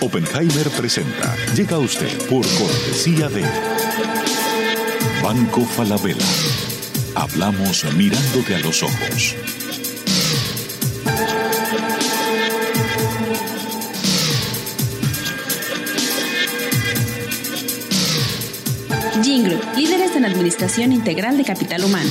Oppenheimer presenta. Llega a usted por cortesía de Banco Falabella. Hablamos mirándote a los ojos. Jingle, líderes en administración integral de capital humano.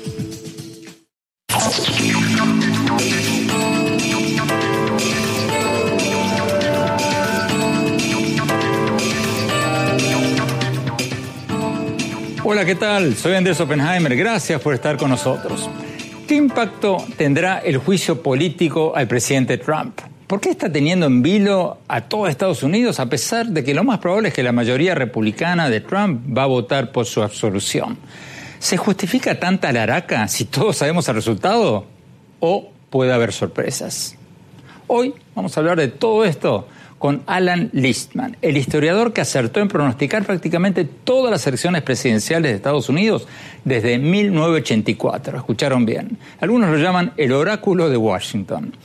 Hola, ¿qué tal? Soy Andrés Oppenheimer. Gracias por estar con nosotros. ¿Qué impacto tendrá el juicio político al presidente Trump? ¿Por qué está teniendo en vilo a todo Estados Unidos a pesar de que lo más probable es que la mayoría republicana de Trump va a votar por su absolución? ¿Se justifica tanta laraca si todos sabemos el resultado? ¿O puede haber sorpresas? Hoy vamos a hablar de todo esto con Alan Listman, el historiador que acertó en pronosticar prácticamente todas las elecciones presidenciales de Estados Unidos desde 1984. Escucharon bien. Algunos lo llaman el oráculo de Washington.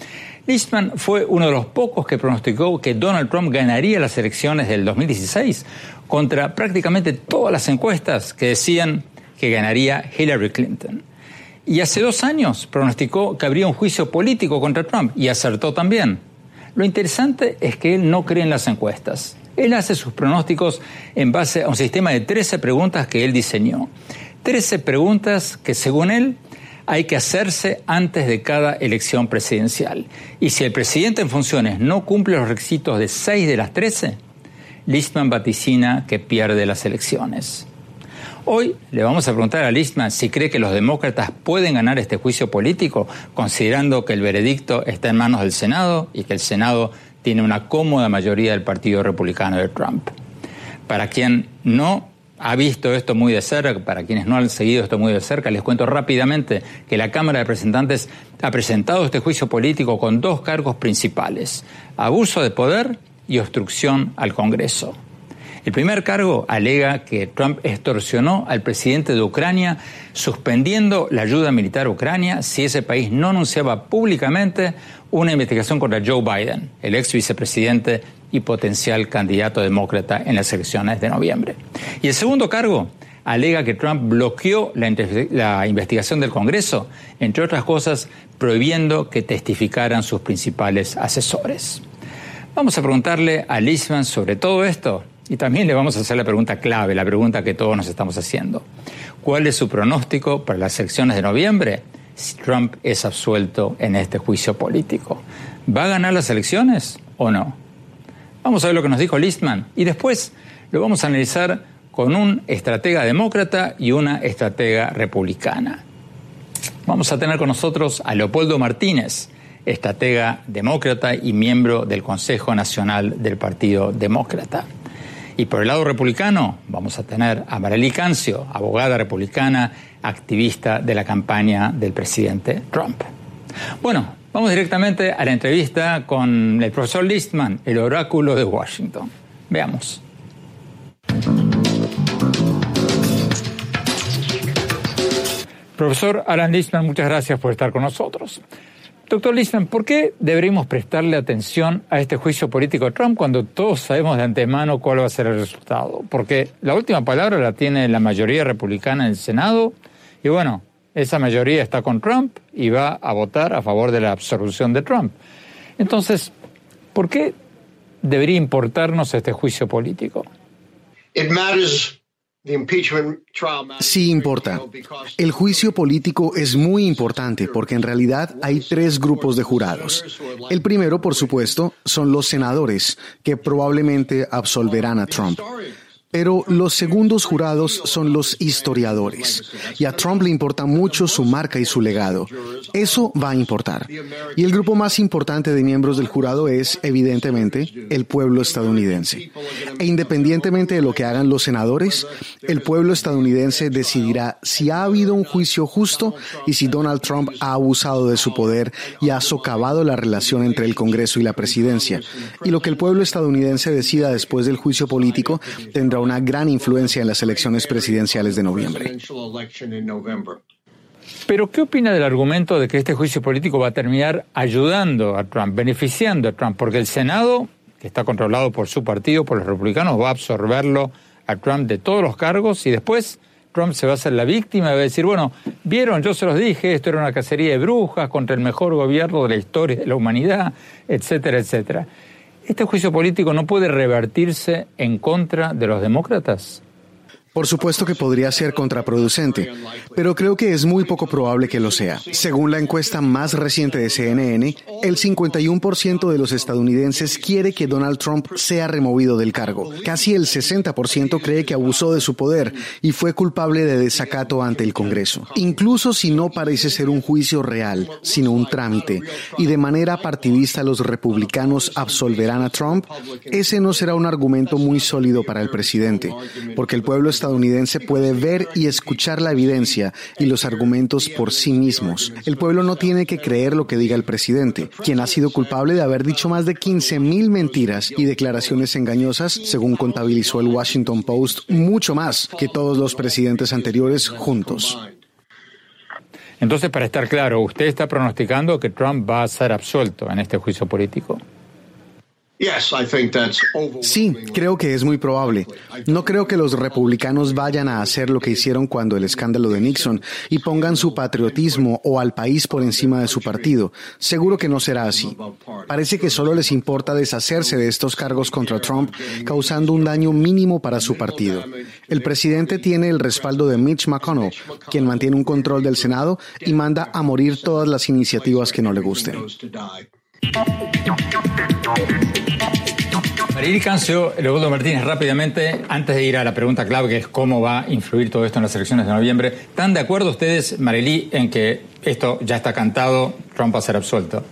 Listman fue uno de los pocos que pronosticó que Donald Trump ganaría las elecciones del 2016 contra prácticamente todas las encuestas que decían que ganaría Hillary Clinton. Y hace dos años pronosticó que habría un juicio político contra Trump y acertó también. Lo interesante es que él no cree en las encuestas. Él hace sus pronósticos en base a un sistema de 13 preguntas que él diseñó. 13 preguntas que según él hay que hacerse antes de cada elección presidencial. Y si el presidente en funciones no cumple los requisitos de 6 de las 13, Listman vaticina que pierde las elecciones. Hoy le vamos a preguntar a Listman si cree que los demócratas pueden ganar este juicio político, considerando que el veredicto está en manos del Senado y que el Senado tiene una cómoda mayoría del Partido Republicano de Trump. Para quien no ha visto esto muy de cerca, para quienes no han seguido esto muy de cerca, les cuento rápidamente que la Cámara de Representantes ha presentado este juicio político con dos cargos principales, abuso de poder y obstrucción al Congreso. El primer cargo alega que Trump extorsionó al presidente de Ucrania suspendiendo la ayuda militar a Ucrania si ese país no anunciaba públicamente una investigación contra Joe Biden, el ex vicepresidente y potencial candidato demócrata en las elecciones de noviembre. Y el segundo cargo alega que Trump bloqueó la, la, investigación del Congreso, entre otras cosas, prohibiendo que testificaran sus principales asesores. Vamos a preguntarle a Lisman sobre todo esto y también le vamos a hacer la pregunta clave, la pregunta que todos nos estamos haciendo. ¿Cuál es su pronóstico para las elecciones de noviembre si Trump es absuelto en este juicio político? ¿Va a ganar las elecciones o no? Vamos a ver lo que nos dijo Listman y después lo vamos a analizar con un estratega demócrata y una estratega republicana. Vamos a tener con nosotros a Leopoldo Martínez, estratega demócrata y miembro del Consejo Nacional del Partido Demócrata. Y por el lado republicano vamos a tener a Marely Cancio, abogada republicana, activista de la campaña del presidente Trump. Bueno, vamos directamente a la entrevista con el profesor Listman, el oráculo de Washington. Veamos. Profesor Alan Listman, muchas gracias por estar con nosotros. Doctor Listman, ¿por qué deberíamos prestarle atención a este juicio político de Trump cuando todos sabemos de antemano cuál va a ser el resultado? Porque la última palabra la tiene la mayoría republicana en el Senado y bueno, esa mayoría está con Trump y va a votar a favor de la absolución de Trump. Entonces, ¿por qué debería importarnos este juicio político? Sí importa. El juicio político es muy importante porque en realidad hay tres grupos de jurados. El primero, por supuesto, son los senadores, que probablemente absolverán a Trump. Pero los segundos jurados son los historiadores. Y a Trump le importa mucho su marca y su legado. Eso va a importar. Y el grupo más importante de miembros del jurado es, evidentemente, el pueblo estadounidense. E independientemente de lo que hagan los senadores, el pueblo estadounidense decidirá si ha habido un juicio justo y si Donald Trump ha abusado de su poder y ha socavado la relación entre el Congreso y la presidencia. Y lo que el pueblo estadounidense decida después del juicio político tendrá una gran influencia en las elecciones presidenciales de noviembre. Pero, ¿qué opina del argumento de que este juicio político va a terminar ayudando a Trump, beneficiando a Trump? Porque el Senado, que está controlado por su partido, por los republicanos, va a absorberlo a Trump de todos los cargos y después Trump se va a hacer la víctima y va a decir, bueno, vieron, yo se los dije, esto era una cacería de brujas contra el mejor gobierno de la historia de la humanidad, etcétera, etcétera. ¿Este juicio político no puede revertirse en contra de los demócratas? Por supuesto que podría ser contraproducente, pero creo que es muy poco probable que lo sea. Según la encuesta más reciente de CNN, el 51% de los estadounidenses quiere que Donald Trump sea removido del cargo. Casi el 60% cree que abusó de su poder y fue culpable de desacato ante el Congreso. Incluso si no parece ser un juicio real, sino un trámite, y de manera partidista los republicanos absolverán a Trump, ese no será un argumento muy sólido para el presidente, porque el pueblo está estadounidense puede ver y escuchar la evidencia y los argumentos por sí mismos. El pueblo no tiene que creer lo que diga el presidente, quien ha sido culpable de haber dicho más de 15.000 mentiras y declaraciones engañosas, según contabilizó el Washington Post, mucho más que todos los presidentes anteriores juntos. Entonces, para estar claro, ¿usted está pronosticando que Trump va a ser absuelto en este juicio político? Sí, creo que es muy probable. No creo que los republicanos vayan a hacer lo que hicieron cuando el escándalo de Nixon y pongan su patriotismo o al país por encima de su partido. Seguro que no será así. Parece que solo les importa deshacerse de estos cargos contra Trump, causando un daño mínimo para su partido. El presidente tiene el respaldo de Mitch McConnell, quien mantiene un control del Senado y manda a morir todas las iniciativas que no le gusten. Marily Cancio, Leopoldo Martínez, rápidamente, antes de ir a la pregunta clave, que es cómo va a influir todo esto en las elecciones de noviembre, ¿están de acuerdo ustedes, Marily, en que esto ya está cantado, Trump va a ser absuelto?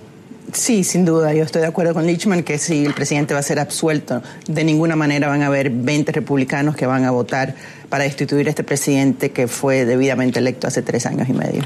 Sí, sin duda. Yo estoy de acuerdo con Lichman que si el presidente va a ser absuelto, de ninguna manera van a haber 20 republicanos que van a votar para destituir a este presidente que fue debidamente electo hace tres años y medio.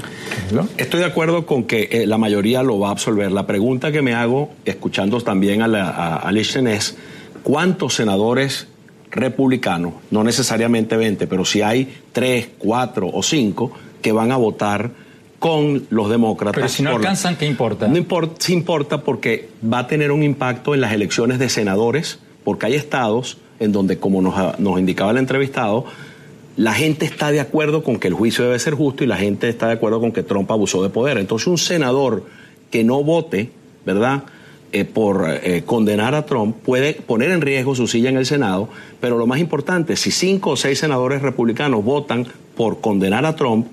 Estoy de acuerdo con que eh, la mayoría lo va a absolver. La pregunta que me hago, escuchando también a, a, es cuántos senadores republicanos, no necesariamente 20, pero si hay 3, 4 o 5 que van a votar con los demócratas. Pero si no alcanzan, ¿qué importa? No importa, sí importa porque va a tener un impacto en las elecciones de senadores, porque hay estados en donde, como nos, nos indicaba el entrevistado, la gente está de acuerdo con que el juicio debe ser justo y la gente está de acuerdo con que Trump abusó de poder. Entonces, un senador que no vote, ¿verdad? Eh, por eh, condenar a Trump puede poner en riesgo su silla en el Senado, pero lo más importante, si cinco o seis senadores republicanos votan por condenar a Trump,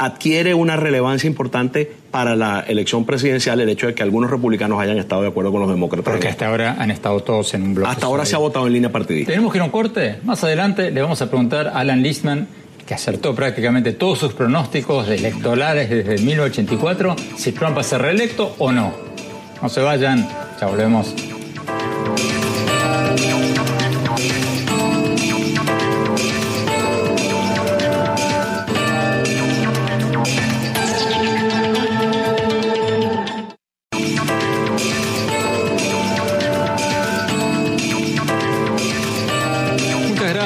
adquiere una relevancia importante para la elección presidencial el hecho de que algunos republicanos hayan estado de acuerdo con los demócratas. Porque hasta ahora han estado todos en un bloque. Hasta ahora se ha votado en línea partidista. Tenemos que ir a un corte. Más adelante le vamos a preguntar a Alan Listman que acertó prácticamente todos sus pronósticos electorales desde 1984, si Trump va a ser reelecto o no. No se vayan, ya volvemos.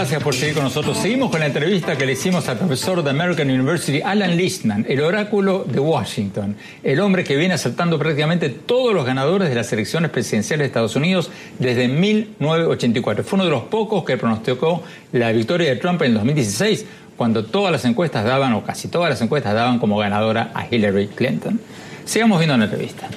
Gracias por seguir con nosotros. Seguimos con la entrevista que le hicimos al profesor de American University, Alan Listman, el oráculo de Washington, el hombre que viene aceptando prácticamente todos los ganadores de las elecciones presidenciales de Estados Unidos desde 1984. Fue uno de los pocos que pronosticó la victoria de Trump en el 2016, cuando todas las encuestas daban, o casi todas las encuestas daban como ganadora a Hillary Clinton. Sigamos viendo la entrevista.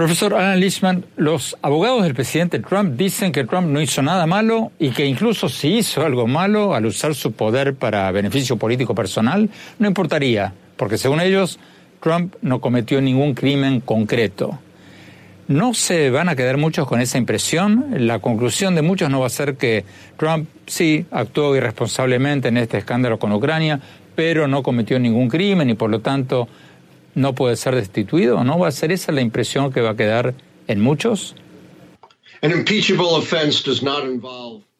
Profesor Alan Lichman, los abogados del presidente Trump dicen que Trump no hizo nada malo y que incluso si hizo algo malo al usar su poder para beneficio político personal, no importaría, porque según ellos, Trump no cometió ningún crimen concreto. ¿No se van a quedar muchos con esa impresión? La conclusión de muchos no va a ser que Trump sí actuó irresponsablemente en este escándalo con Ucrania, pero no cometió ningún crimen y por lo tanto no puede ser destituido? ¿No va a ser esa la impresión que va a quedar en muchos?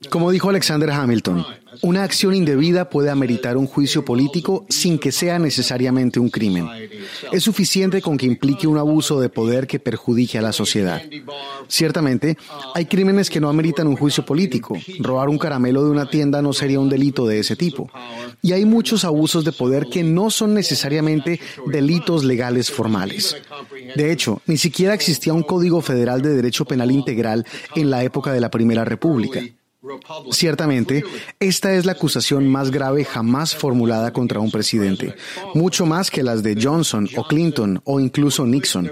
Como dijo Alexander Hamilton, una acción indebida puede ameritar un juicio político sin que sea necesariamente un crimen. Es suficiente con que implique un abuso de poder que perjudique a la sociedad. Ciertamente, hay crímenes que no ameritan un juicio político. Robar un caramelo de una tienda no sería un delito de ese tipo. Y hay muchos abusos de poder que no son necesariamente delitos legales formales. De hecho, ni siquiera existía un Código Federal de Derecho Penal Integral en la época de la Primera República. Ciertamente, esta es la acusación más grave jamás formulada contra un presidente, mucho más que las de Johnson o Clinton o incluso Nixon.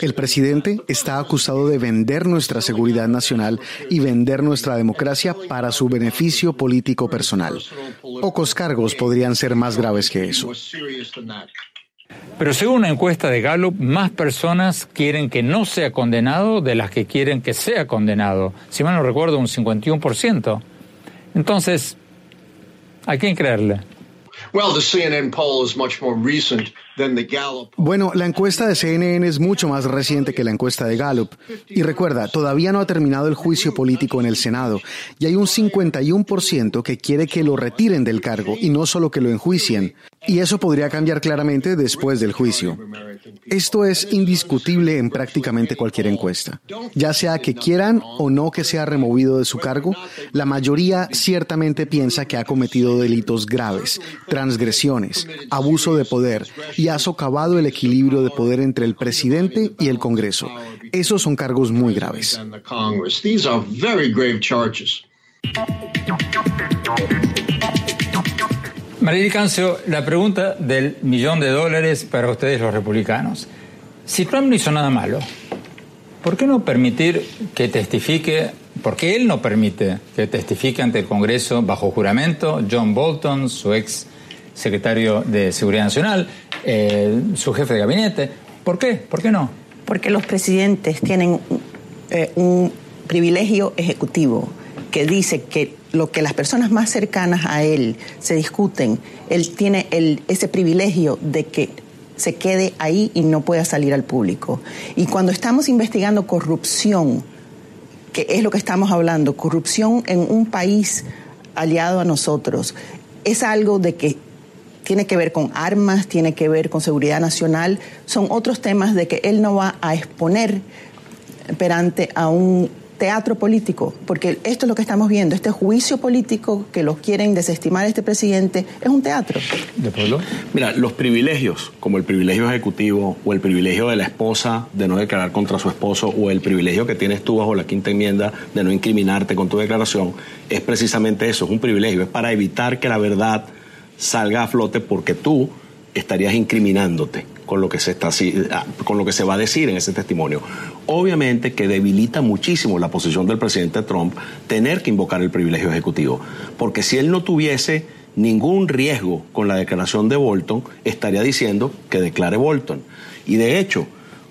El presidente está acusado de vender nuestra seguridad nacional y vender nuestra democracia para su beneficio político personal. Pocos cargos podrían ser más graves que eso. Pero según una encuesta de Gallup, más personas quieren que no sea condenado de las que quieren que sea condenado. Si mal no recuerdo, un 51%. Entonces, ¿a quién creerle? Bueno, la encuesta de CNN es mucho más reciente que la encuesta de Gallup. Y recuerda, todavía no ha terminado el juicio político en el Senado. Y hay un 51% que quiere que lo retiren del cargo y no solo que lo enjuicien. Y eso podría cambiar claramente después del juicio. Esto es indiscutible en prácticamente cualquier encuesta. Ya sea que quieran o no que sea removido de su cargo, la mayoría ciertamente piensa que ha cometido delitos graves, transgresiones, abuso de poder y ha socavado el equilibrio de poder entre el presidente y el Congreso. Esos son cargos muy graves. María Cancio, la pregunta del millón de dólares para ustedes los republicanos. Si Trump no hizo nada malo, ¿por qué no permitir que testifique, porque él no permite que testifique ante el Congreso bajo juramento John Bolton, su ex secretario de Seguridad Nacional, eh, su jefe de gabinete? ¿Por qué? ¿Por qué no? Porque los presidentes tienen eh, un privilegio ejecutivo que dice que lo que las personas más cercanas a él se discuten, él tiene el, ese privilegio de que se quede ahí y no pueda salir al público. Y cuando estamos investigando corrupción, que es lo que estamos hablando, corrupción en un país aliado a nosotros, es algo de que tiene que ver con armas, tiene que ver con seguridad nacional, son otros temas de que él no va a exponer perante a un teatro político, porque esto es lo que estamos viendo, este juicio político que lo quieren desestimar este presidente, es un teatro. ¿De pueblo? Mira, los privilegios, como el privilegio ejecutivo o el privilegio de la esposa de no declarar contra su esposo o el privilegio que tienes tú bajo la quinta enmienda de no incriminarte con tu declaración, es precisamente eso, es un privilegio, es para evitar que la verdad salga a flote porque tú estarías incriminándote con lo que se está ah, con lo que se va a decir en ese testimonio. Obviamente que debilita muchísimo la posición del presidente Trump tener que invocar el privilegio ejecutivo, porque si él no tuviese ningún riesgo con la declaración de Bolton, estaría diciendo que declare Bolton. Y de hecho,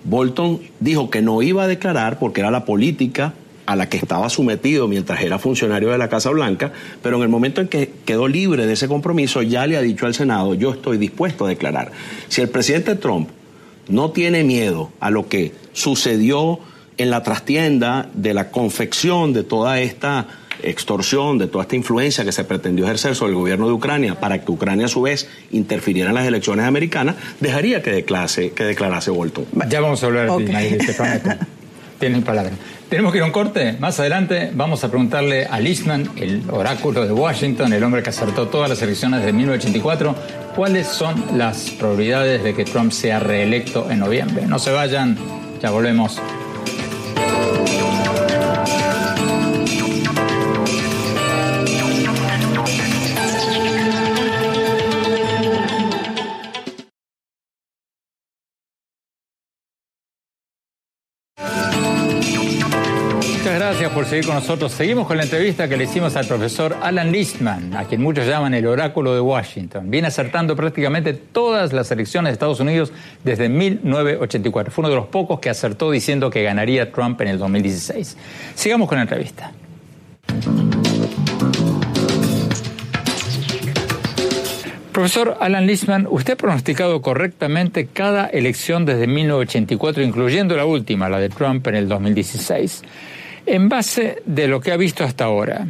Bolton dijo que no iba a declarar porque era la política a la que estaba sometido mientras era funcionario de la Casa Blanca, pero en el momento en que quedó libre de ese compromiso ya le ha dicho al Senado, yo estoy dispuesto a declarar. Si el presidente Trump no tiene miedo a lo que sucedió en la trastienda de la confección de toda esta extorsión, de toda esta influencia que se pretendió ejercer sobre el gobierno de Ucrania para que Ucrania a su vez interfiriera en las elecciones americanas, dejaría que declarase, que declarase Bolton. Ya vamos a hablar de Tiene palabra. Tenemos que ir a un corte. Más adelante vamos a preguntarle a Lisman, el oráculo de Washington, el hombre que acertó todas las elecciones de 1984, cuáles son las probabilidades de que Trump sea reelecto en noviembre. No se vayan, ya volvemos. Con nosotros. Seguimos con la entrevista que le hicimos al profesor Alan Listman, a quien muchos llaman el oráculo de Washington. Viene acertando prácticamente todas las elecciones de Estados Unidos desde 1984. Fue uno de los pocos que acertó diciendo que ganaría Trump en el 2016. Sigamos con la entrevista. Profesor Alan Listman, usted ha pronosticado correctamente cada elección desde 1984, incluyendo la última, la de Trump en el 2016. En base de lo que ha visto hasta ahora,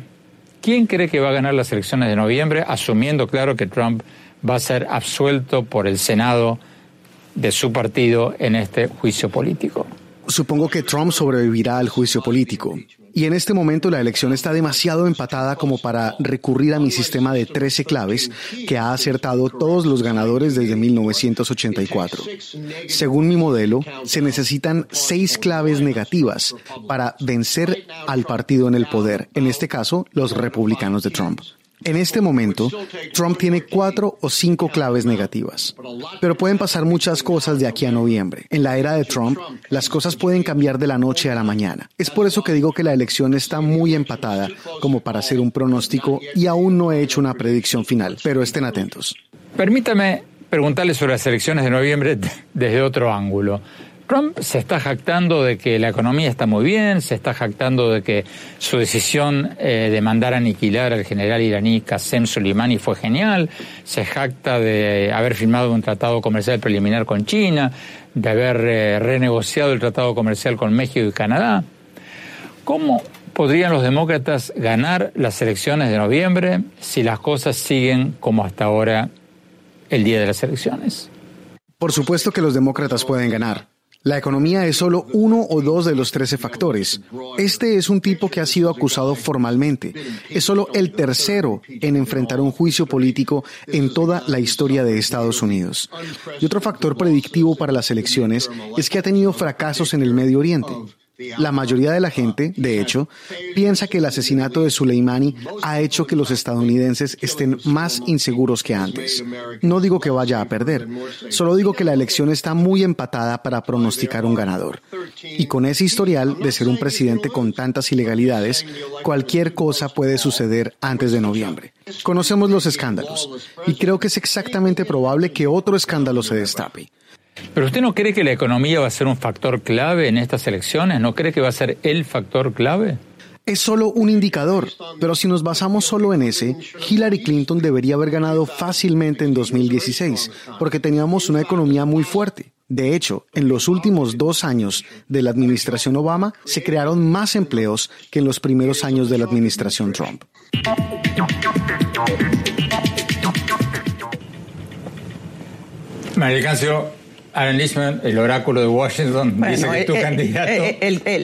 ¿quién cree que va a ganar las elecciones de noviembre, asumiendo, claro, que Trump va a ser absuelto por el Senado de su partido en este juicio político? Supongo que Trump sobrevivirá al juicio político. Y en este momento la elección está demasiado empatada como para recurrir a mi sistema de 13 claves que ha acertado todos los ganadores desde 1984. Según mi modelo, se necesitan seis claves negativas para vencer al partido en el poder, en este caso los republicanos de Trump. En este momento, Trump tiene cuatro o cinco claves negativas, pero pueden pasar muchas cosas de aquí a noviembre. En la era de Trump, las cosas pueden cambiar de la noche a la mañana. Es por eso que digo que la elección está muy empatada como para hacer un pronóstico y aún no he hecho una predicción final, pero estén atentos. Permítame preguntarle sobre las elecciones de noviembre desde otro ángulo. Trump se está jactando de que la economía está muy bien, se está jactando de que su decisión eh, de mandar a aniquilar al general iraní Qasem Soleimani fue genial, se jacta de haber firmado un tratado comercial preliminar con China, de haber eh, renegociado el tratado comercial con México y Canadá. ¿Cómo podrían los demócratas ganar las elecciones de noviembre si las cosas siguen como hasta ahora el día de las elecciones? Por supuesto que los demócratas pueden ganar. La economía es solo uno o dos de los trece factores. Este es un tipo que ha sido acusado formalmente. Es solo el tercero en enfrentar un juicio político en toda la historia de Estados Unidos. Y otro factor predictivo para las elecciones es que ha tenido fracasos en el Medio Oriente. La mayoría de la gente, de hecho, piensa que el asesinato de Soleimani ha hecho que los estadounidenses estén más inseguros que antes. No digo que vaya a perder, solo digo que la elección está muy empatada para pronosticar un ganador. Y con ese historial de ser un presidente con tantas ilegalidades, cualquier cosa puede suceder antes de noviembre. Conocemos los escándalos y creo que es exactamente probable que otro escándalo se destape. Pero usted no cree que la economía va a ser un factor clave en estas elecciones? ¿No cree que va a ser el factor clave? Es solo un indicador, pero si nos basamos solo en ese, Hillary Clinton debería haber ganado fácilmente en 2016, porque teníamos una economía muy fuerte. De hecho, en los últimos dos años de la administración Obama se crearon más empleos que en los primeros años de la administración Trump. Cancio, Aaron Lishman, el oráculo de Washington, dice que es tu candidato.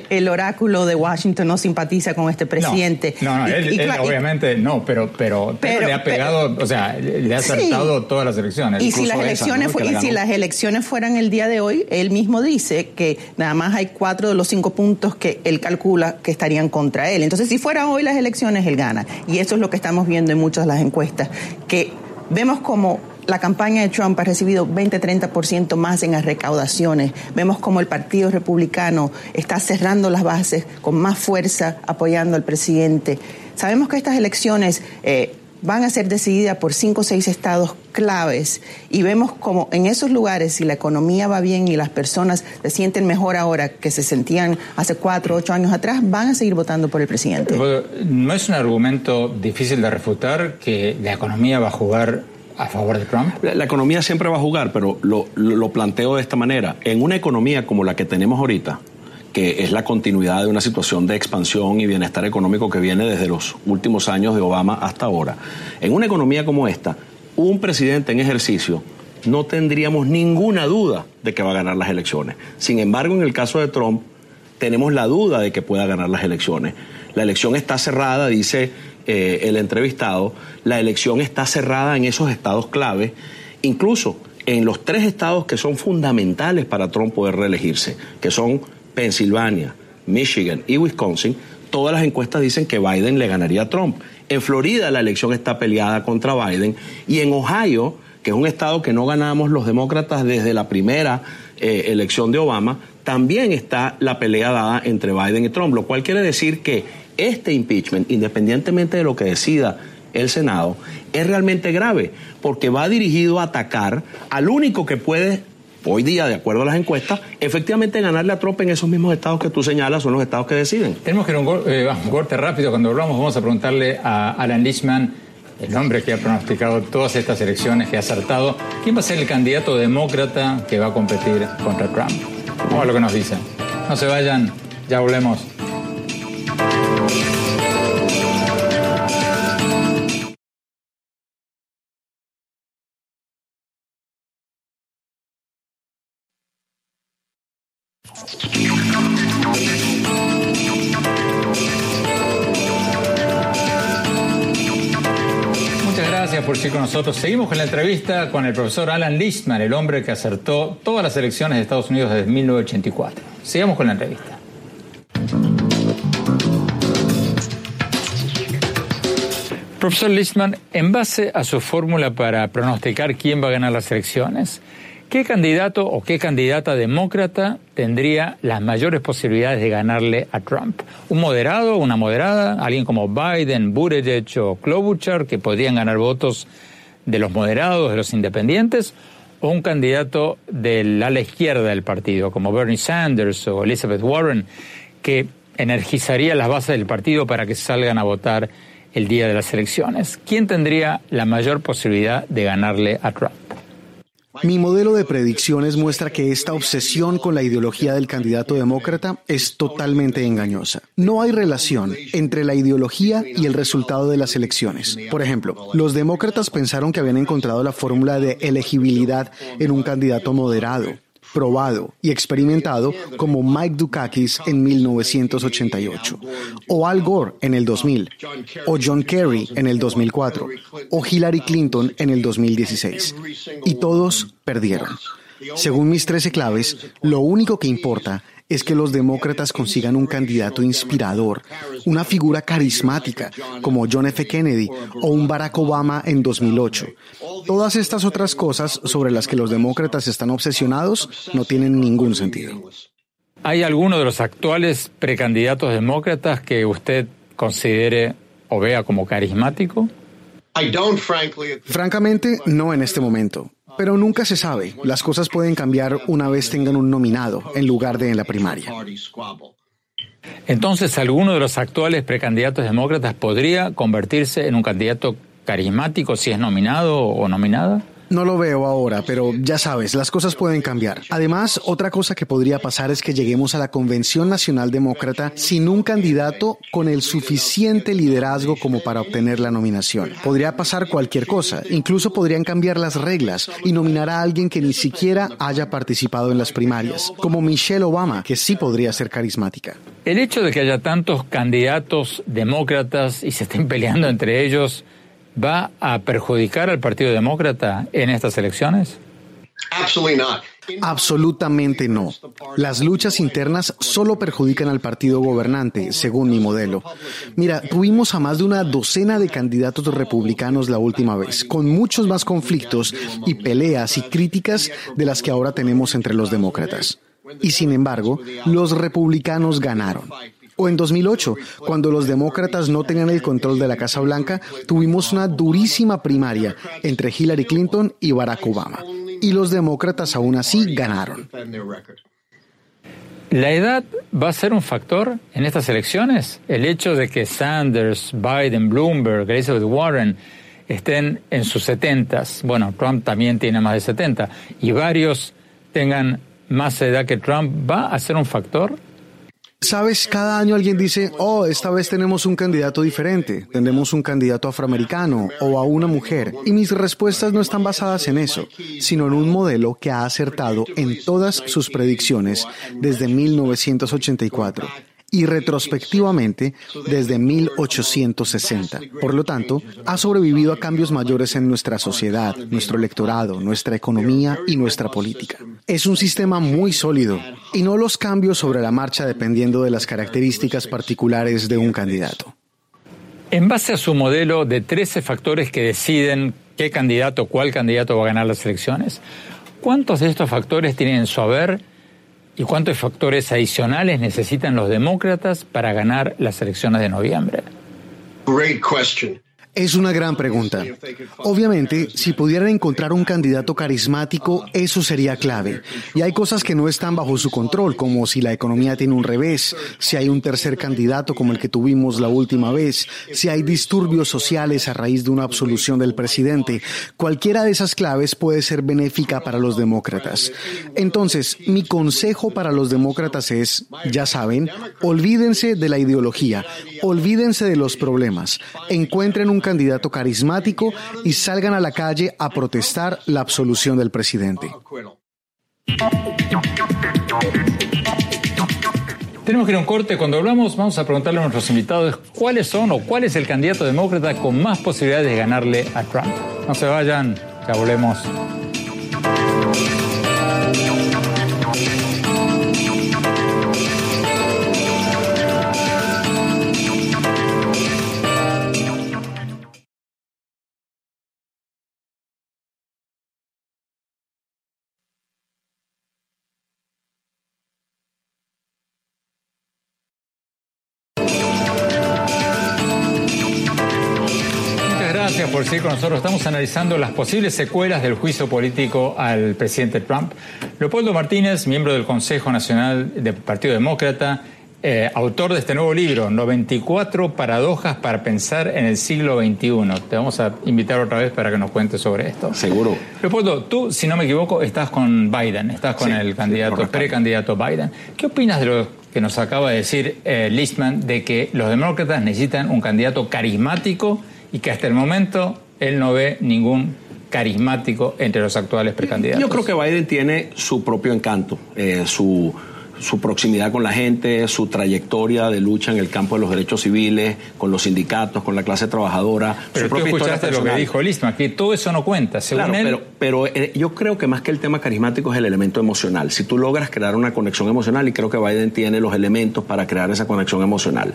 El, oráculo de Washington no simpatiza con este presidente. No, no, él, obviamente no, pero, pero, le ha pegado, o sea, le ha acertado todas las elecciones. Y, si las elecciones, y si las elecciones fueran el día de hoy, él mismo dice que nada más hay cuatro de los cinco puntos que él calcula que estarían contra él. Entonces, si fueran hoy las elecciones, él gana. Y eso es lo que estamos viendo en muchas de las encuestas, que vemos como la campaña de Trump ha recibido 20-30% más en las recaudaciones. Vemos como el Partido Republicano está cerrando las bases con más fuerza apoyando al presidente. Sabemos que estas elecciones eh, van a ser decididas por cinco o seis estados claves y vemos como en esos lugares, si la economía va bien y las personas se sienten mejor ahora que se sentían hace cuatro ocho años atrás, van a seguir votando por el presidente. ¿No es un argumento difícil de refutar que la economía va a jugar a favor de Trump? La, economía siempre va a jugar, pero lo, lo planteo de esta manera. En una economía como la que tenemos ahorita, que es la continuidad de una situación de expansión y bienestar económico que viene desde los últimos años de Obama hasta ahora. En una economía como esta, un presidente en ejercicio no tendríamos ninguna duda de que va a ganar las elecciones. Sin embargo, en el caso de Trump, tenemos la duda de que pueda ganar las elecciones. La elección está cerrada, dice eh, el entrevistado, la elección está cerrada en esos estados clave, incluso en los tres estados que son fundamentales para Trump poder reelegirse, que son Pensilvania, Michigan y Wisconsin, todas las encuestas dicen que Biden le ganaría a Trump. En Florida la elección está peleada contra Biden y en Ohio, que es un estado que no ganamos los demócratas desde la primera eh, elección de Obama, también está la pelea dada entre Biden y Trump, lo cual quiere decir que este impeachment, independientemente de lo que decida el Senado, es realmente grave, porque va dirigido a atacar al único que puede, hoy día, de acuerdo a las encuestas, efectivamente ganarle a Trump en esos mismos estados que tú señalas, son los estados que deciden. Tenemos que ir un, eh, un corte rápido. Cuando volvamos, vamos a preguntarle a Alan Lichman, el hombre que ha pronosticado todas estas elecciones, que ha acertado, quién va a ser el candidato demócrata que va a competir contra Trump. Vamos a ver lo que nos dicen. No se vayan, ya volvemos. Muchas gracias por estar con nosotros. Seguimos con la entrevista con el profesor Alan Lichtman, el hombre que acertó todas las elecciones de Estados Unidos desde 1984. Sigamos con la entrevista. Profesor Lichtman, en base a su fórmula para pronosticar quién va a ganar las elecciones, ¿qué candidato o qué candidata demócrata tendría las mayores posibilidades de ganarle a Trump? ¿Un moderado, una moderada, alguien como Biden, Buttigieg o Klobuchar que podrían ganar votos de los moderados, de los independientes? ¿O un candidato del ala izquierda del partido, como Bernie Sanders o Elizabeth Warren, que energizaría las bases del partido para que salgan a votar el día de las elecciones? ¿Quién tendría la mayor posibilidad de ganarle a Trump? Mi modelo de predicciones muestra que esta obsesión con la ideología del candidato demócrata es totalmente engañosa. No hay relación entre la ideología y el resultado de las elecciones. Por ejemplo, los demócratas pensaron que habían encontrado la fórmula de elegibilidad en un candidato moderado probado y experimentado como Mike Dukakis en 1988, o Al Gore en el 2000, o John Kerry en el 2004, o Hillary Clinton en el 2016. Y todos perdieron. Según mis 13 claves, lo único que importa es que los demócratas consigan un candidato inspirador, una figura carismática como John F. Kennedy o un Barack Obama en 2008. Todas estas otras cosas sobre las que los demócratas están obsesionados no tienen ningún sentido. ¿Hay alguno de los actuales precandidatos demócratas que usted considere o vea como carismático? Francamente, no en este momento. Pero nunca se sabe. Las cosas pueden cambiar una vez tengan un nominado en lugar de en la primaria. Entonces, ¿alguno de los actuales precandidatos demócratas podría convertirse en un candidato carismático si es nominado o nominada? No lo veo ahora, pero ya sabes, las cosas pueden cambiar. Además, otra cosa que podría pasar es que lleguemos a la Convención Nacional Demócrata sin un candidato con el suficiente liderazgo como para obtener la nominación. Podría pasar cualquier cosa, incluso podrían cambiar las reglas y nominar a alguien que ni siquiera haya participado en las primarias, como Michelle Obama, que sí podría ser carismática. El hecho de que haya tantos candidatos demócratas y se estén peleando entre ellos, va a perjudicar al Partido Demócrata en estas elecciones? Absolutamente no. Las luchas internas solo perjudican al partido gobernante, según mi modelo. Mira, tuvimos a más de una docena de candidatos republicanos la última vez, con muchos más conflictos y peleas y críticas de las que ahora tenemos entre los demócratas. Y sin embargo, los republicanos ganaron. O en 2008, cuando los demócratas no tenían el control de la Casa Blanca, tuvimos una durísima primaria entre Hillary Clinton y Barack Obama. Y los demócratas aún así ganaron. ¿La edad va a ser un factor en estas elecciones? El hecho de que Sanders, Biden, Bloomberg, Elizabeth Warren estén en sus setentas, bueno, Trump también tiene más de 70, y varios tengan más edad que Trump, ¿va a ser un factor? Sabes, cada año alguien dice, oh, esta vez tenemos un candidato diferente, tenemos un candidato afroamericano o a una mujer. Y mis respuestas no están basadas en eso, sino en un modelo que ha acertado en todas sus predicciones desde 1984 y retrospectivamente desde 1860. Por lo tanto, ha sobrevivido a cambios mayores en nuestra sociedad, nuestro electorado, nuestra economía y nuestra política. Es un sistema muy sólido y no los cambios sobre la marcha dependiendo de las características particulares de un candidato. En base a su modelo de 13 factores que deciden qué candidato, cuál candidato va a ganar las elecciones, ¿cuántos de estos factores tienen su haber ¿Y cuántos factores adicionales necesitan los demócratas para ganar las elecciones de noviembre? Es una gran pregunta. Obviamente, si pudieran encontrar un candidato carismático, eso sería clave. Y hay cosas que no están bajo su control, como si la economía tiene un revés, si hay un tercer candidato como el que tuvimos la última vez, si hay disturbios sociales a raíz de una absolución del presidente. Cualquiera de esas claves puede ser benéfica para los demócratas. Entonces, mi consejo para los demócratas es, ya saben, olvídense de la ideología, olvídense de los problemas, encuentren un candidato carismático y salgan a la calle a protestar la absolución del presidente. Tenemos que ir a un corte. Cuando hablamos, vamos a preguntarle a nuestros invitados cuáles son o cuál es el candidato demócrata con más posibilidades de ganarle a Trump. No se vayan, ya volvemos. Seguir con nosotros. Estamos analizando las posibles secuelas del juicio político al presidente Trump. Leopoldo Martínez, miembro del Consejo Nacional del Partido Demócrata, eh, autor de este nuevo libro, 94 paradojas para pensar en el siglo XXI. Te vamos a invitar otra vez para que nos cuentes sobre esto. Seguro. Leopoldo, tú, si no me equivoco, estás con Biden, estás con el candidato, precandidato Biden. ¿Qué opinas de lo que nos acaba de decir eh, Listman de que los demócratas necesitan un candidato carismático y que hasta el momento él no ve ningún carismático entre los actuales precandidatos. Yo creo que Biden tiene su propio encanto, eh, su, su proximidad con la gente, su trayectoria de lucha en el campo de los derechos civiles, con los sindicatos, con la clase trabajadora. Pero su tú escuchaste lo que dijo Listman, que todo eso no cuenta, según claro, él. Pero, pero eh, yo creo que más que el tema carismático es el elemento emocional. Si tú logras crear una conexión emocional, y creo que Biden tiene los elementos para crear esa conexión emocional.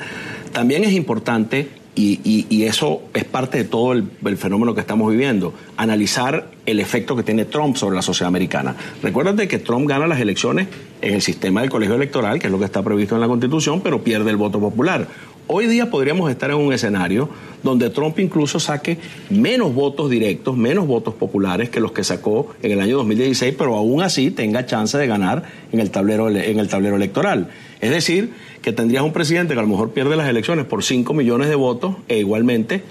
También es importante y, eso es parte de todo el, fenómeno que estamos viviendo. Analizar el efecto que tiene Trump sobre la sociedad americana. Recuérdate que Trump gana las elecciones en el sistema del colegio electoral, que es lo que está previsto en la Constitución, pero pierde el voto popular. Hoy día podríamos estar en un escenario donde Trump incluso saque menos votos directos, menos votos populares que los que sacó en el año 2016, pero aún así tenga chance de ganar en el tablero, en el tablero electoral. Es decir, que tendrías un presidente que a lo mejor pierde las elecciones por 5 millones de votos e igualmente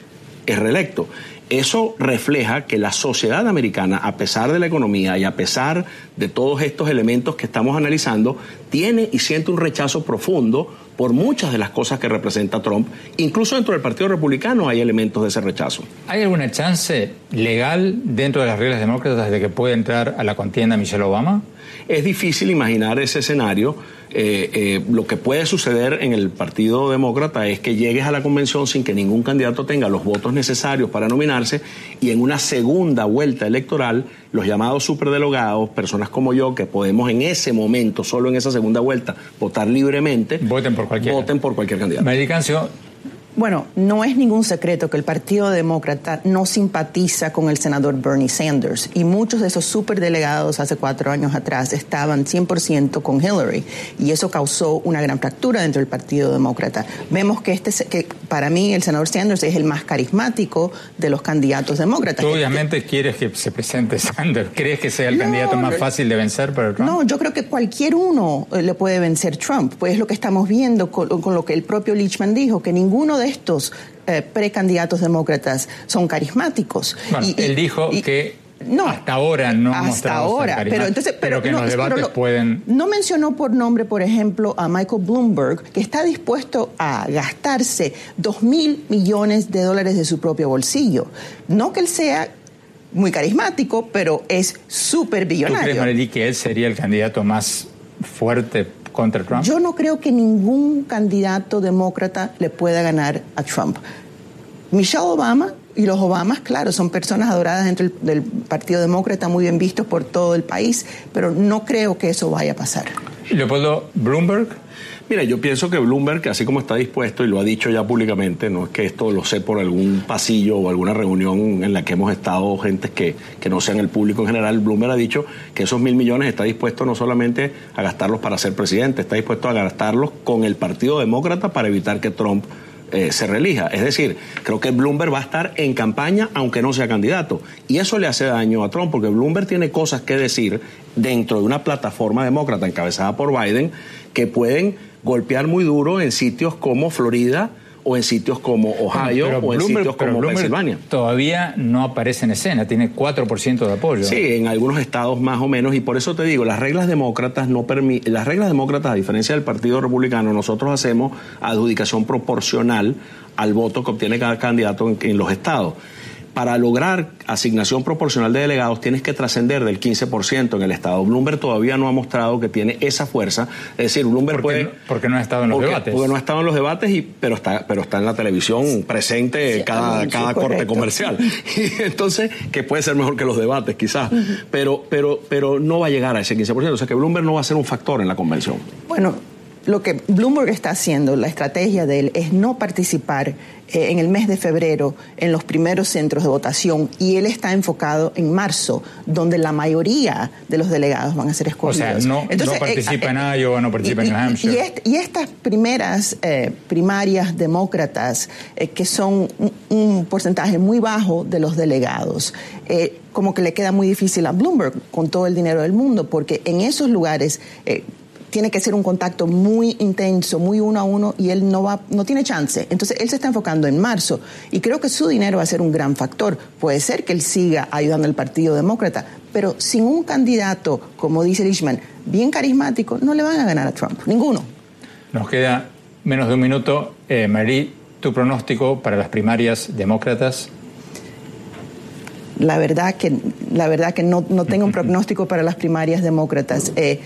es reelecto. Eso refleja que la sociedad americana, a pesar de la economía y a pesar de todos estos elementos que estamos analizando, tiene y siente un rechazo profundo por muchas de las cosas que representa Trump. Incluso dentro del Partido Republicano hay elementos de ese rechazo. ¿Hay alguna chance legal dentro de las reglas demócratas de que pueda entrar a la contienda Michelle Obama? Es difícil imaginar ese escenario eh, eh, lo que puede suceder en el Partido Demócrata es que llegues a la convención sin que ningún candidato tenga los votos necesarios para nominarse y en una segunda vuelta electoral los llamados superdelegados, personas como yo que podemos en ese momento, solo en esa segunda vuelta, votar libremente, voten por cualquier, voten por cualquier candidato. Bueno, no es ningún secreto que el Partido Demócrata no simpatiza con el senador Bernie Sanders y muchos de esos superdelegados hace cuatro años atrás estaban 100% con Hillary y eso causó una gran fractura dentro del Partido Demócrata. Vemos que, este, que para mí el senador Sanders es el más carismático de los candidatos demócratas. Tú obviamente quieres que se presente Sanders. ¿Crees que sea el candidato más fácil de vencer para Trump? No, yo creo que cualquier uno eh, le puede vencer Trump. Pues es lo que estamos viendo con, con lo que el propio Lichman dijo, que ninguno de estos eh, precandidatos demócratas son carismáticos. él dijo que no, hasta ahora no ha hasta ahora, pero entonces, pero, que en no, los debates lo- pueden. No mencionó por nombre, por ejemplo, a Michael Bloomberg, que está dispuesto a gastarse dos mil millones de dólares de su propio bolsillo. No que él sea muy carismático, pero es súper ¿Tú crees, billonario. Marely, que él sería el candidato más fuerte contra Trump? Yo no creo que ningún candidato demócrata le pueda ganar a Trump. Michelle Obama y los Obamas, claro, son personas adoradas dentro del, del Partido Demócrata, muy bien vistos por todo el país, pero no creo que eso vaya a pasar. Leopoldo Bloomberg. Mira, yo pienso que Bloomberg, así como está dispuesto y lo ha dicho ya públicamente, no es que esto lo sé por algún pasillo o alguna reunión en la que hemos estado gentes que, que no sean el público en general, Bloomberg ha dicho que esos mil millones está dispuesto no solamente a gastarlos para ser presidente, está dispuesto a gastarlos con el Partido Demócrata para evitar que Trump eh, se reelija. Es decir, creo que Bloomberg va a estar en campaña aunque no sea candidato. Y eso le hace daño a Trump porque Bloomberg tiene cosas que decir dentro de una plataforma demócrata encabezada por Biden que pueden golpear muy duro en sitios como Florida o en sitios como Ohio Pero o en sitios como Pensilvania. Todavía no aparece en escena, tiene 4% de apoyo. Sí, en algunos estados más o menos, y por eso te digo, las reglas demócratas no permiten, las reglas demócratas, a diferencia del Partido Republicano, nosotros hacemos adjudicación proporcional al voto que obtiene cada candidato en, en los estados. Para lograr asignación proporcional de delegados tienes que trascender del 15% en el estado. Bloomberg todavía no ha mostrado que tiene esa fuerza. Es decir, Bloomberg Porque, puede... no- porque no ha estado en los porque, debates. porque no ha estado en los debates, y, pero, está, pero está en la televisión presente Sí, cada, cada corte correcto. comercial. Y entonces, que puede ser mejor que los debates, quizás. pero, pero, pero no va a llegar a ese 15%. O sea que Bloomberg no va a ser un factor en la convención. Bueno, lo que Bloomberg está haciendo, la estrategia de él, es no participar eh, en el mes de febrero en los primeros centros de votación y él está enfocado en marzo, donde la mayoría de los delegados van a ser O sea, escogidos. no, no eh, participa en eh, Iowa, no participa y, en New y- Hampshire. y est- y estas primeras eh, primarias demócratas, que son un, un porcentaje muy bajo de los delegados, como que le queda muy difícil a Bloomberg con todo el dinero del mundo, porque en esos lugares tiene que ser un contacto muy intenso, muy uno a uno, y él no va, no tiene chance. Entonces él se está enfocando en marzo, y creo que su dinero va a ser un gran factor. Puede ser que él siga ayudando al Partido Demócrata, pero sin un candidato, como dice Richman, bien carismático, no le van a ganar a Trump, ninguno. Nos queda menos de un minuto. Eh, Marí, tu pronóstico para las primarias demócratas. La verdad que, la verdad que no, no tengo un pronóstico para las primarias demócratas. Eh,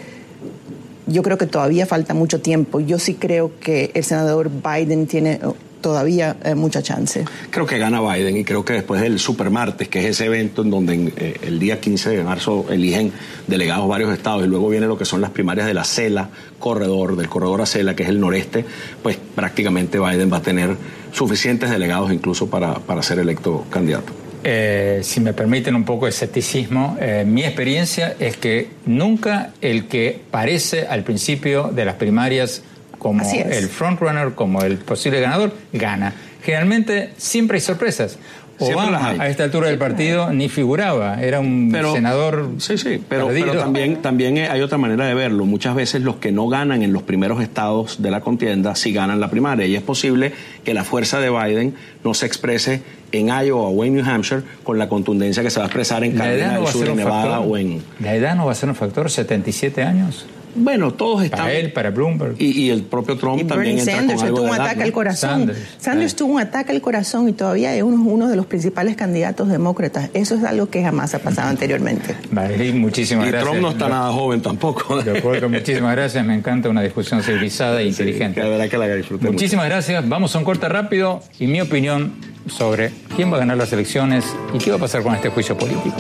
yo creo que todavía falta mucho tiempo. Yo sí creo que el senador Biden tiene eh, todavía eh, mucha chance. Creo que gana Biden y creo que después del supermartes, que es ese evento en donde eh, el día 15 de marzo eligen delegados varios estados y luego viene lo que son las primarias de la CELA, corredor, del corredor a CELA, que es el noreste, pues prácticamente Biden va a tener suficientes delegados incluso para, para ser electo candidato. Eh, si me permiten un poco de escepticismo, eh, mi experiencia es que nunca el que parece al principio de las primarias como el frontrunner, como el posible ganador, gana. Generalmente siempre hay sorpresas. Obama a esta altura del partido ni figuraba, era un Pero- senador Sí, sí, pero, también, también hay otra manera de verlo. Muchas veces los que no ganan en los primeros estados de la contienda sí ganan la primaria y es posible que la fuerza de Biden no se exprese en Iowa o en New Hampshire con la contundencia que se va a expresar en Carolina no del Sur, en Nevada factor. o en... La edad no va a ser un factor, 77 años. Bueno, todos están... Para él, para Bloomberg. Y, y el propio Trump Y también Bernie entra Sanders con algo tuvo de un edad, ataque ¿no? al corazón. Sanders, Sanders, eh. tuvo un ataque al corazón y todavía es uno, uno de los principales candidatos demócratas. Eso es algo que jamás ha pasado anteriormente. Vale, muchísimas Y gracias. Trump no está nada joven tampoco. Leopoldo, muchísimas gracias. Me encanta una discusión civilizada e Sí, inteligente. la verdad que la disfruté mucho. Muchísimas gracias. Vamos a un corte rápido y mi opinión sobre quién va a ganar las elecciones y qué va a pasar con este juicio político.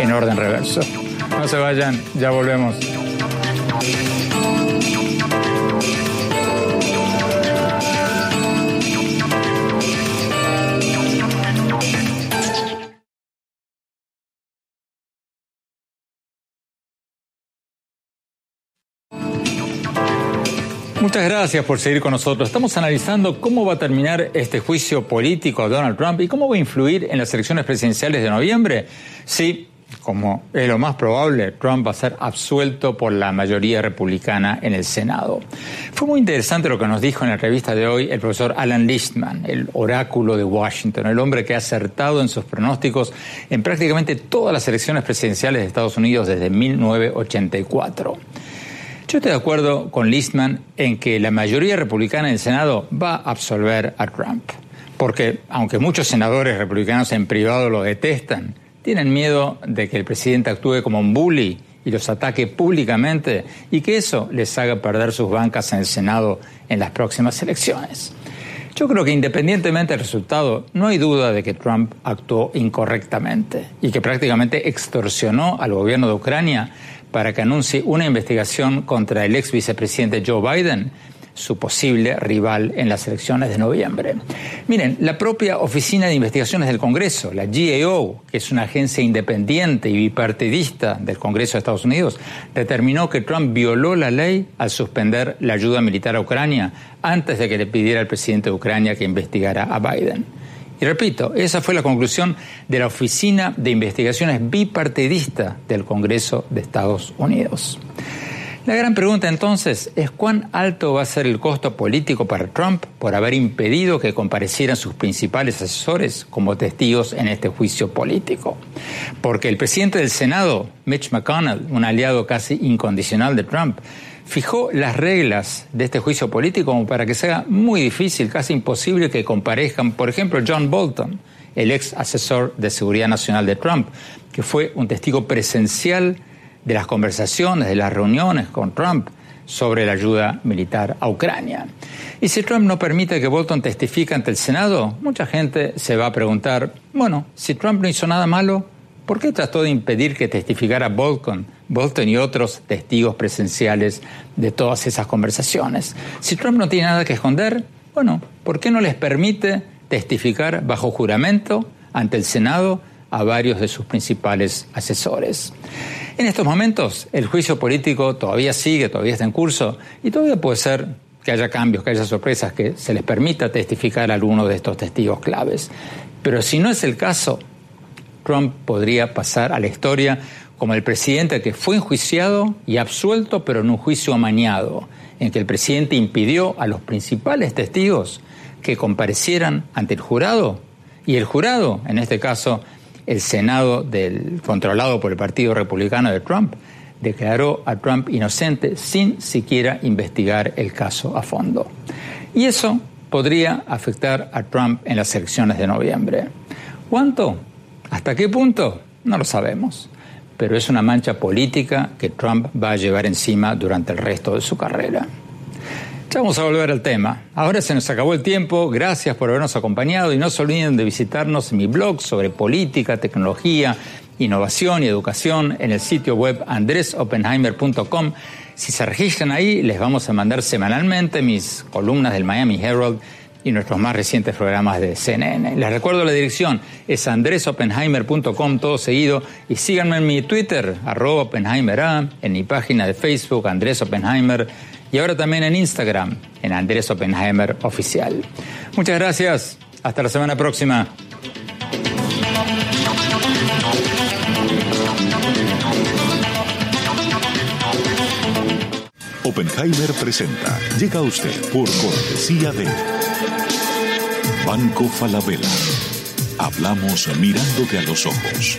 En orden reverso. No se vayan, ya volvemos. Muchas gracias por seguir con nosotros. Estamos analizando cómo va a terminar este juicio político a Donald Trump y cómo va a influir en las elecciones presidenciales de noviembre. Sí, como es lo más probable, Trump va a ser absuelto por la mayoría republicana en el Senado. Fue muy interesante lo que nos dijo en la revista de hoy el profesor Alan Lichtman, el oráculo de Washington, el hombre que ha acertado en sus pronósticos en prácticamente todas las elecciones presidenciales de Estados Unidos desde 1984. Yo estoy de acuerdo con Lichtman en que la mayoría republicana en el Senado va a absolver a Trump, porque aunque muchos senadores republicanos en privado lo detestan, tienen miedo de que el presidente actúe como un bully y los ataque públicamente y que eso les haga perder sus bancas en el Senado en las próximas elecciones. Yo creo que independientemente del resultado, no hay duda de que Trump actuó incorrectamente y que prácticamente extorsionó al gobierno de Ucrania para que anuncie una investigación contra el ex vicepresidente Joe Biden su posible rival en las elecciones de noviembre. Miren, la propia Oficina de Investigaciones del Congreso, la GAO, que es una agencia independiente y bipartidista del Congreso de Estados Unidos, determinó que Trump violó la ley al suspender la ayuda militar a Ucrania antes de que le pidiera al presidente de Ucrania que investigara a Biden. Y repito, esa fue la conclusión de la Oficina de Investigaciones Bipartidista del Congreso de Estados Unidos. La gran pregunta entonces es cuán alto va a ser el costo político para Trump por haber impedido que comparecieran sus principales asesores como testigos en este juicio político. Porque el presidente del Senado, Mitch McConnell, un aliado casi incondicional de Trump, fijó las reglas de este juicio político como para que sea muy difícil, casi imposible que comparezcan, por ejemplo, John Bolton, el ex asesor de seguridad nacional de Trump, que fue un testigo presencial de las conversaciones, de las reuniones con Trump sobre la ayuda militar a Ucrania. Y si Trump no permite que Bolton testifique ante el Senado, mucha gente se va a preguntar, bueno, si Trump no hizo nada malo, ¿por qué trató de impedir que testificara Bolton, Bolton y otros testigos presenciales de todas esas conversaciones? Si Trump no tiene nada que esconder, bueno, ¿por qué no les permite testificar bajo juramento ante el Senado a varios de sus principales asesores? En estos momentos el juicio político todavía sigue, todavía está en curso y todavía puede ser que haya cambios, que haya sorpresas, que se les permita testificar a alguno de estos testigos claves. Pero si no es el caso, Trump podría pasar a la historia como el presidente que fue enjuiciado y absuelto, pero en un juicio amañado, en que el presidente impidió a los principales testigos que comparecieran ante el jurado y el jurado, en este caso, el Senado del, controlado por el Partido Republicano de Trump declaró a Trump inocente sin siquiera investigar el caso a fondo. Y eso podría afectar a Trump en las elecciones de noviembre. ¿Cuánto? ¿Hasta qué punto? No lo sabemos. Pero es una mancha política que Trump va a llevar encima durante el resto de su carrera. Ya vamos a volver al tema. Ahora se nos acabó el tiempo. Gracias por habernos acompañado y no se olviden de visitarnos mi blog sobre política, tecnología, innovación y educación en el sitio web andresopenheimer.com. Si se registran ahí, les vamos a mandar semanalmente mis columnas del Miami Herald y nuestros más recientes programas de CNN. Les recuerdo la dirección, es andresopenheimer.com, todo seguido, y síganme en mi Twitter, arroba Oppenheimer en mi página de Facebook, Andrés Oppenheimer, y ahora también en Instagram, en Andrés Oppenheimer Oficial. Muchas gracias. Hasta la semana próxima. Oppenheimer presenta. Llega usted por cortesía de Banco Falabella. Hablamos mirándote a los ojos.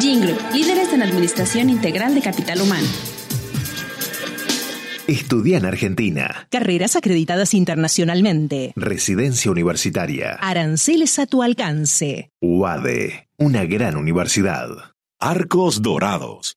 Jingle, líderes en administración integral de capital humano. Estudia en Argentina. Carreras acreditadas internacionalmente. Residencia universitaria. Aranceles a tu alcance. UADE, una gran universidad. Arcos Dorados.